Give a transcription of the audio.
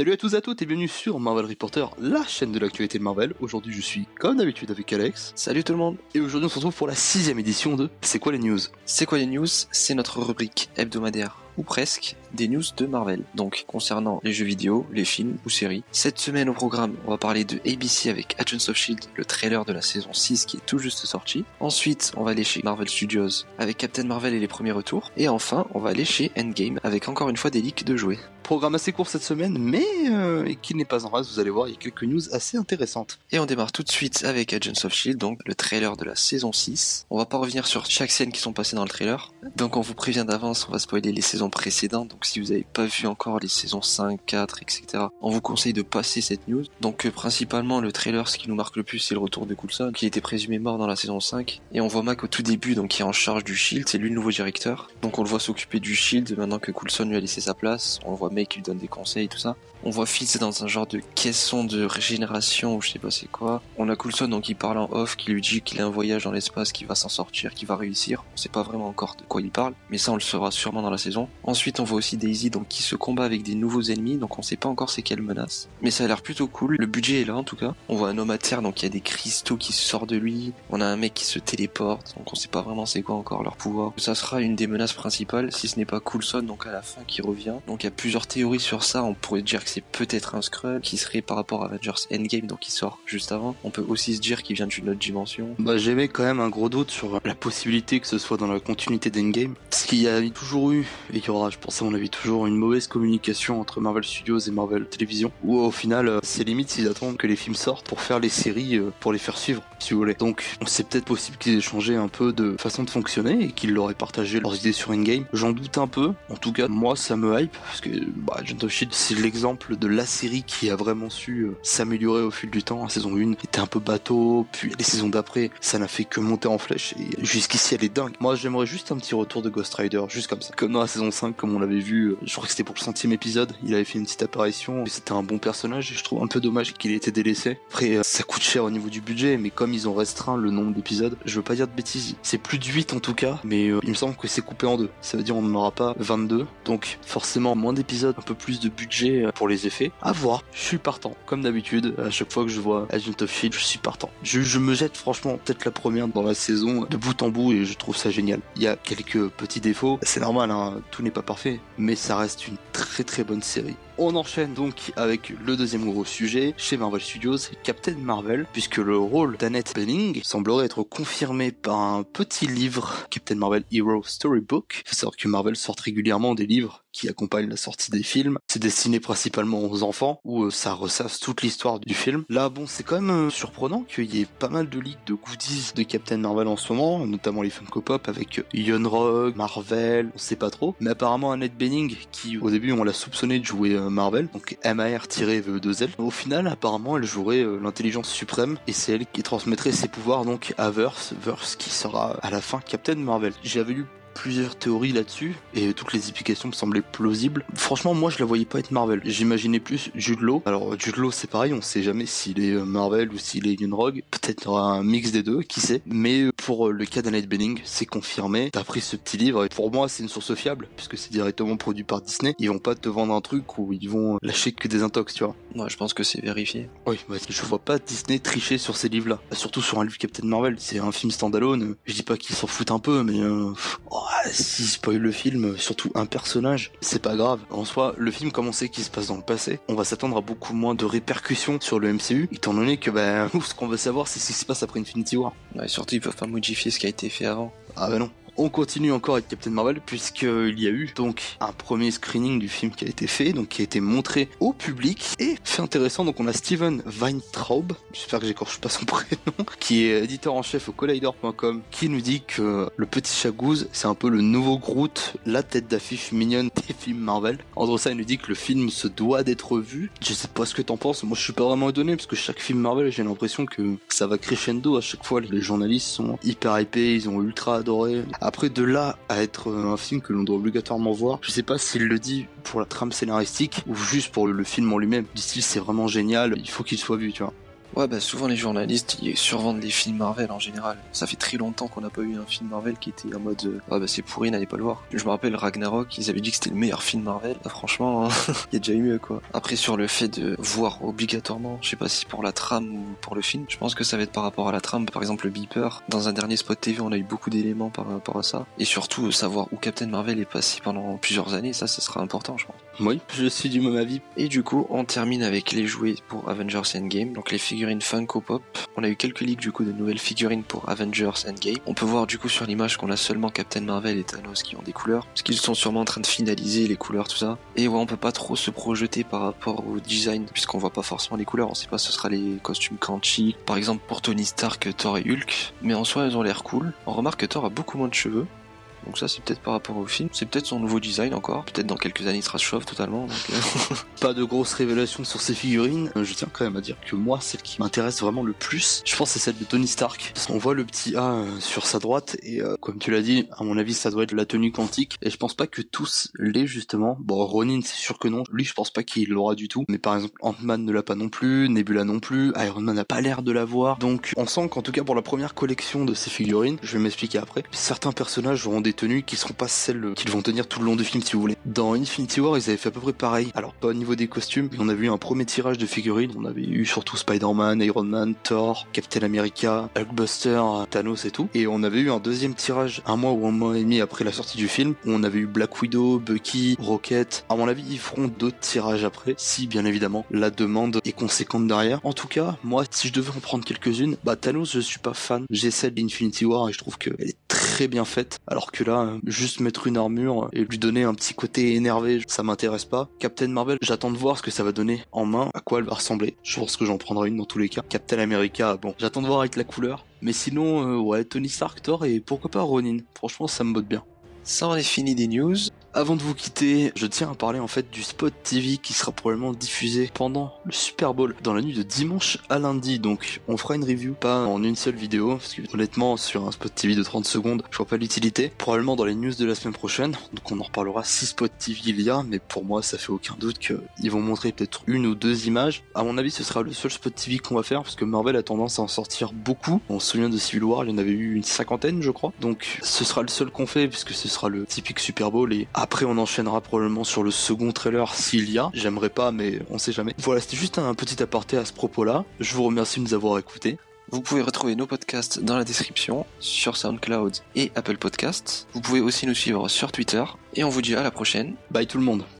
Salut à tous et à toutes et bienvenue sur Marvel Reporter, la chaîne de l'actualité de Marvel. Aujourd'hui je suis comme d'habitude avec Alex. Salut tout le monde Et aujourd'hui on se retrouve pour la sixième édition de C'est quoi les news? C'est quoi les news? C'est notre rubrique hebdomadaire ou presque, des news de Marvel. Donc concernant les jeux vidéo, les films ou séries. Cette semaine au programme, on va parler de ABC avec Agents of Shield, le trailer de la saison 6 qui est tout juste sorti. Ensuite, on va aller chez Marvel Studios avec Captain Marvel et les premiers retours. Et enfin, on va aller chez Endgame avec encore une fois des leaks de jouets. Programme assez court cette semaine, mais euh, qui n'est pas en rase, vous allez voir, il y a quelques news assez intéressantes. Et on démarre tout de suite avec Agents of Shield, donc le trailer de la saison 6. On va pas revenir sur chaque scène qui sont passées dans le trailer. Donc on vous prévient d'avance, on va spoiler les saisons précédentes. Donc si vous n'avez pas vu encore les saisons 5, 4, etc., on vous conseille de passer cette news. Donc euh, principalement le trailer, ce qui nous marque le plus, c'est le retour de Coulson, qui était présumé mort dans la saison 5. Et on voit Mac au tout début, donc qui est en charge du Shield, c'est lui le nouveau directeur. Donc on le voit s'occuper du Shield maintenant que Coulson lui a laissé sa place. On le voit May qui lui donne des conseils tout ça. On voit c'est dans un genre de caisson de régénération ou je sais pas c'est quoi. On a Coulson donc il parle en off, qui lui dit qu'il a un voyage dans l'espace, qui va s'en sortir, qui va réussir. On sait pas vraiment encore de quoi il parle, mais ça on le saura sûrement dans la saison. Ensuite on voit aussi Daisy donc qui se combat avec des nouveaux ennemis, donc on sait pas encore c'est quelle menace. Mais ça a l'air plutôt cool, le budget est là en tout cas. On voit un homme à terre donc il y a des cristaux qui sortent de lui. On a un mec qui se téléporte, donc on sait pas vraiment c'est quoi encore leur pouvoir. Ça sera une des menaces principales, si ce n'est pas Coulson donc à la fin qui revient. Donc il y a plusieurs théories sur ça, on pourrait dire que c'est peut-être un Skrull qui serait par rapport à Avengers Endgame, donc qui sort juste avant. On peut aussi se dire qu'il vient d'une autre dimension. Bah j'avais quand même un gros doute sur la possibilité que ce soit dans la continuité d'Endgame. Parce qu'il y a toujours eu, y aura je pense à mon avis toujours, une mauvaise communication entre Marvel Studios et Marvel Television. Où au final euh, c'est limite s'ils attendent que les films sortent pour faire les séries, euh, pour les faire suivre, si vous voulez. Donc c'est peut-être possible qu'ils aient changé un peu de façon de fonctionner et qu'ils l'auraient partagé leurs idées sur Endgame. J'en doute un peu. En tout cas, moi ça me hype, parce que bah, Agent Shield c'est l'exemple de la série qui a vraiment su euh, s'améliorer au fil du temps. La saison 1 était un peu bateau, puis les saisons d'après, ça n'a fait que monter en flèche et jusqu'ici elle est dingue. Moi j'aimerais juste un petit retour de Ghost Rider, juste comme ça. Comme dans la saison 5, comme on l'avait vu, euh, je crois que c'était pour le centième épisode, il avait fait une petite apparition c'était un bon personnage et je trouve un peu dommage qu'il ait été délaissé. Après, euh, ça coûte cher au niveau du budget, mais comme ils ont restreint le nombre d'épisodes, je veux pas dire de bêtises, c'est plus de 8 en tout cas, mais il me semble que c'est coupé en deux. Ça veut dire on n'en aura pas 22, donc forcément moins d'épisodes, un peu plus de budget pour les effets. À voir, je suis partant. Comme d'habitude, à chaque fois que je vois Agent of Shield, je suis partant. Je, me jette franchement peut-être la première dans la saison de bout en bout et je trouve ça génial. Il y a quelques petits défauts, c'est normal, hein, n'est pas parfait, mais ça reste une très très bonne série. On enchaîne donc avec le deuxième gros sujet chez Marvel Studios, Captain Marvel, puisque le rôle d'Annette Bening semblerait être confirmé par un petit livre, Captain Marvel Hero Storybook. Il faut savoir que Marvel sort régulièrement des livres qui accompagnent la sortie des films. C'est destiné principalement aux enfants, où euh, ça ressasse toute l'histoire du film. Là, bon, c'est quand même euh, surprenant qu'il y ait pas mal de leaks de goodies de Captain Marvel en ce moment, notamment les Funko Pop avec Ion Rogue, Marvel, on sait pas trop. Mais apparemment Annette Bening, qui au début on l'a soupçonné de jouer euh, Marvel, donc MAR-VE2L. Au final, apparemment, elle jouerait euh, l'intelligence suprême et c'est elle qui transmettrait ses pouvoirs donc à Verse, Verse qui sera à la fin Captain Marvel. J'avais lu plusieurs théories là-dessus et toutes les explications me semblaient plausibles. Franchement, moi je la voyais pas être Marvel. J'imaginais plus Jude Law. Alors Jude Law, c'est pareil, on sait jamais s'il est euh, Marvel ou s'il est Young Rogue. Peut-être aura un mix des deux, qui sait. Mais euh, pour euh, le cas d'Annette Benning, c'est confirmé. T'as pris ce petit livre et pour moi c'est une source fiable puisque c'est directement produit par Disney. Ils vont pas te vendre un truc où ils vont lâcher que des intox, tu vois. Moi, je pense que c'est vérifié. Oui, bah, je vois pas Disney tricher sur ces livres-là. Surtout sur un livre Captain Marvel. C'est un film standalone. Je dis pas qu'ils s'en foutent un peu, mais euh, oh, si spoil le film, surtout un personnage, c'est pas grave. En soi, le film, comme on sait qu'il se passe dans le passé, on va s'attendre à beaucoup moins de répercussions sur le MCU, étant donné que bah, ce qu'on veut savoir, c'est ce qui se passe après Infinity War. Ouais, surtout, ils peuvent pas modifier ce qui a été fait avant. Ah bah non. On continue encore avec Captain Marvel puisqu'il y a eu donc un premier screening du film qui a été fait, donc qui a été montré au public et fait intéressant. Donc on a Steven Weintraub, j'espère que j'écorche pas son prénom, qui est éditeur en chef au Collider.com, qui nous dit que le petit Chagouze c'est un peu le nouveau Groot, la tête d'affiche mignonne des films Marvel. Ça, il nous dit que le film se doit d'être vu. Je sais pas ce que t'en penses. Moi, je suis pas vraiment étonné parce que chaque film Marvel, j'ai l'impression que ça va crescendo à chaque fois. Les journalistes sont hyper hypés, ils ont ultra adoré. De là à être un film que l'on doit obligatoirement voir, je sais pas s'il le dit pour la trame scénaristique ou juste pour le, film en lui-même. Style, c'est vraiment génial, il faut qu'il soit vu, tu vois. Ouais, bah souvent les journalistes ils survendent les films Marvel en général. Ça fait très longtemps qu'on n'a pas eu un film Marvel qui était en mode euh, ouais bah c'est pourri, n'allez pas le voir. Je me rappelle Ragnarok, ils avaient dit que c'était le meilleur film Marvel. Ah, franchement, il y a déjà eu mieux quoi. Après sur le fait de voir obligatoirement, je sais pas si pour la trame ou pour le film, je pense que ça va être par rapport à la trame. Par exemple le beeper, dans un dernier spot TV, on a eu beaucoup d'éléments par rapport à ça. Et surtout savoir où Captain Marvel est passé pendant plusieurs années, ça, ça sera important, je pense. Oui, je suis du même avis. Et du coup, on termine avec les jouets pour Avengers Endgame, donc les Funko Pop. On a eu quelques leaks du coup de nouvelles figurines pour Avengers Endgame. On peut voir du coup sur l'image qu'on a seulement Captain Marvel et Thanos qui ont des couleurs, parce qu'ils sont sûrement en train de finaliser les couleurs, tout ça. Et ouais, on peut pas trop se projeter par rapport au design, puisqu'on voit pas forcément les couleurs. On sait pas ce sera les costumes Kanchi, par exemple pour Tony Stark, Thor et Hulk. Mais en soi, elles ont l'air cool. On remarque que Thor a beaucoup moins de cheveux. Donc ça c'est peut-être par rapport au film, c'est peut-être son nouveau design encore, peut-être dans quelques années il sera chauve totalement. Euh... Pas de grosses révélations sur ces figurines, je tiens quand même à dire que moi celle qui m'intéresse vraiment le plus, je pense c'est celle de Tony Stark. Qu'on voit le petit A euh, sur sa droite et euh, comme tu l'as dit, à mon avis ça doit être la tenue quantique et je pense pas que tous l'aient justement. Bon Ronin c'est sûr que non, lui je pense pas qu'il l'aura du tout, mais par exemple Ant-Man ne l'a pas non plus, Nebula non plus, Iron Man n'a pas l'air de l'avoir. Donc on sent qu'en tout cas pour la première collection de ces figurines, je vais m'expliquer après, certains personnages auront des tenues qui seront pas celles qu'ils vont tenir tout le long du film si vous voulez. Dans Infinity War, ils avaient fait à peu près pareil. Alors pas au niveau des costumes, on avait eu un premier tirage de figurines. On avait eu surtout Spider-Man, Iron Man, Thor, Captain America, Hulkbuster, Thanos et tout. Et on avait eu un deuxième tirage un mois ou un mois et demi après la sortie du film où on avait eu Black Widow, Bucky, Rocket. À mon avis, ils feront d'autres tirages après, si bien évidemment la demande est conséquente derrière. En tout cas, moi, si je devais en prendre quelques-unes, bah Thanos, je suis pas fan. J'ai celle d'Infinity War et je trouve qu'elle est très bien faite. Alors que là, juste mettre une armure et lui donner un petit côté énervé, ça m'intéresse pas. Captain Marvel, j'attends de voir ce que ça va donner en main, à quoi elle va ressembler. Je pense que j'en prendrai une dans tous les cas. Captain America, bon, j'attends de voir avec la couleur. Mais sinon, euh, ouais, Tony Stark, Thor et pourquoi pas Ronin. Franchement, ça me botte bien. Ça on est fini des news. Avant de vous quitter, je tiens à parler en fait du spot TV qui sera probablement diffusé pendant le Super Bowl dans la nuit de dimanche à lundi. Donc on fera une review, pas en une seule vidéo, parce que honnêtement sur un spot TV de 30 secondes, je vois pas l'utilité. Probablement dans les news de la semaine prochaine, donc on en reparlera si spot TV il y a, mais pour moi ça fait aucun doute qu'ils vont montrer peut-être une ou deux images. À mon avis ce sera le seul spot TV qu'on va faire, parce que Marvel a tendance à en sortir beaucoup. On se souvient de Civil War, il y en avait eu une cinquantaine je crois. Donc ce sera le seul qu'on fait, puisque ce sera le typique Super Bowl et après, on enchaînera probablement sur le second trailer s'il y a. J'aimerais pas, mais on sait jamais. Voilà, c'était juste un petit aparté à ce propos-là. Je vous remercie de nous avoir écoutés. Vous pouvez retrouver nos podcasts dans la description sur SoundCloud et Apple Podcasts. Vous pouvez aussi nous suivre sur Twitter et on vous dit à la prochaine. Bye tout le monde.